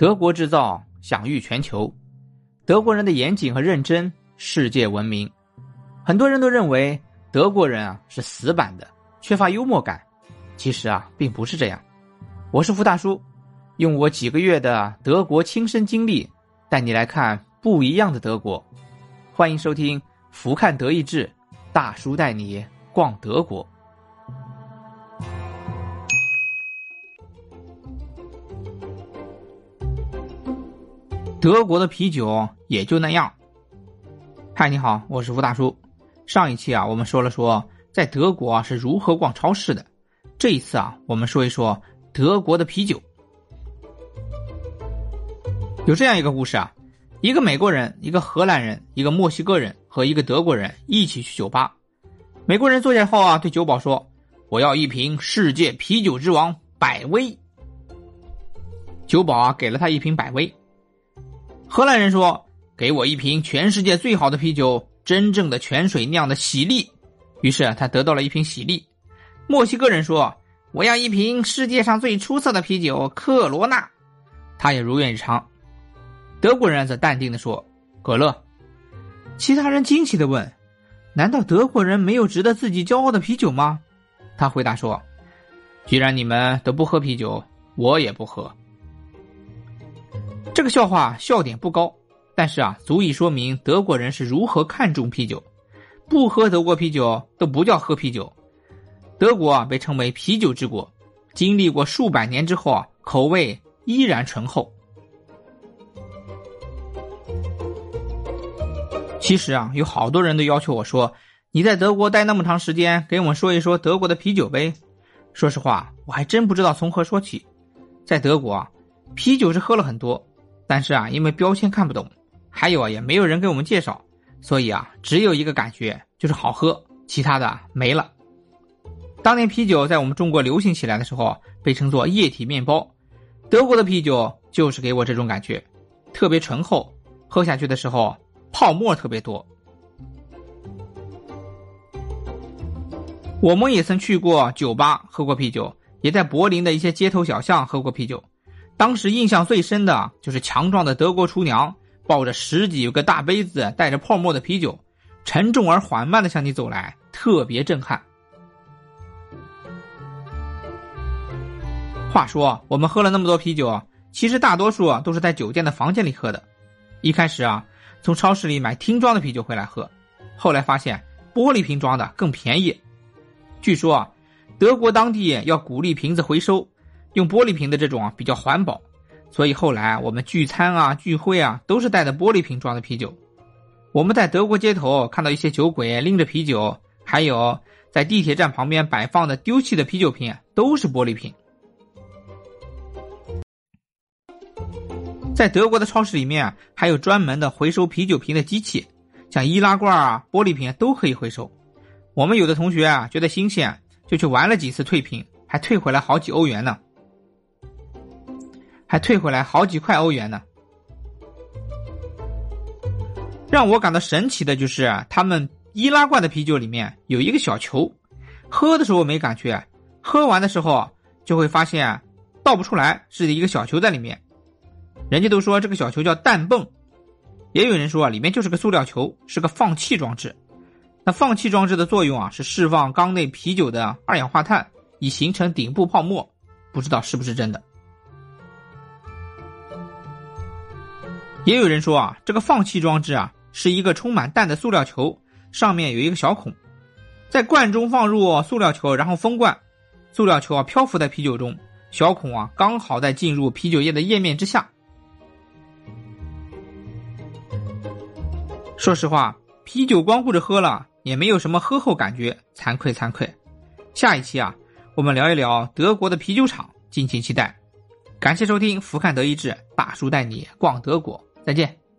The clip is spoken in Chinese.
德国制造享誉全球，德国人的严谨和认真世界闻名。很多人都认为德国人啊是死板的，缺乏幽默感。其实啊，并不是这样。我是福大叔，用我几个月的德国亲身经历，带你来看不一样的德国。欢迎收听《福看德意志》，大叔带你逛德国。德国的啤酒也就那样。嗨，你好，我是吴大叔。上一期啊，我们说了说在德国是如何逛超市的。这一次啊，我们说一说德国的啤酒。有这样一个故事啊，一个美国人、一个荷兰人、一个墨西哥人和一个德国人一起去酒吧。美国人坐下后啊，对酒保说：“我要一瓶世界啤酒之王百威。”酒保啊，给了他一瓶百威。荷兰人说：“给我一瓶全世界最好的啤酒，真正的泉水酿的喜力。”于是他得到了一瓶喜力。墨西哥人说：“我要一瓶世界上最出色的啤酒克罗纳。”他也如愿以偿。德国人则淡定的说：“可乐。”其他人惊奇的问：“难道德国人没有值得自己骄傲的啤酒吗？”他回答说：“既然你们都不喝啤酒，我也不喝。”这个笑话笑点不高，但是啊，足以说明德国人是如何看重啤酒。不喝德国啤酒都不叫喝啤酒。德国啊，被称为啤酒之国，经历过数百年之后啊，口味依然醇厚。其实啊，有好多人都要求我说：“你在德国待那么长时间，给我们说一说德国的啤酒呗。”说实话，我还真不知道从何说起。在德国啊，啤酒是喝了很多。但是啊，因为标签看不懂，还有啊，也没有人给我们介绍，所以啊，只有一个感觉就是好喝，其他的没了。当年啤酒在我们中国流行起来的时候，被称作液体面包，德国的啤酒就是给我这种感觉，特别醇厚，喝下去的时候泡沫特别多。我们也曾去过酒吧喝过啤酒，也在柏林的一些街头小巷喝过啤酒。当时印象最深的就是强壮的德国厨娘抱着十几个大杯子带着泡沫的啤酒，沉重而缓慢的向你走来，特别震撼。话说，我们喝了那么多啤酒，其实大多数都是在酒店的房间里喝的。一开始啊，从超市里买听装的啤酒回来喝，后来发现玻璃瓶装的更便宜。据说，德国当地要鼓励瓶子回收。用玻璃瓶的这种啊比较环保，所以后来我们聚餐啊聚会啊都是带的玻璃瓶装的啤酒。我们在德国街头看到一些酒鬼拎着啤酒，还有在地铁站旁边摆放的丢弃的啤酒瓶都是玻璃瓶。在德国的超市里面还有专门的回收啤酒瓶的机器，像易拉罐啊、玻璃瓶都可以回收。我们有的同学啊觉得新鲜，就去玩了几次退瓶，还退回来好几欧元呢。还退回来好几块欧元呢。让我感到神奇的就是，他们易拉罐的啤酒里面有一个小球，喝的时候没感觉，喝完的时候就会发现倒不出来，是一个小球在里面。人家都说这个小球叫氮泵，也有人说里面就是个塑料球，是个放气装置。那放气装置的作用啊，是释放缸内啤酒的二氧化碳，以形成顶部泡沫。不知道是不是真的。也有人说啊，这个放气装置啊是一个充满氮的塑料球，上面有一个小孔，在罐中放入塑料球，然后封罐，塑料球啊漂浮在啤酒中，小孔啊刚好在进入啤酒液的液面之下。说实话，啤酒光顾着喝了也没有什么喝后感觉，惭愧惭愧。下一期啊，我们聊一聊德国的啤酒厂，敬请期待。感谢收听《福看德意志》，大叔带你逛德国。再见。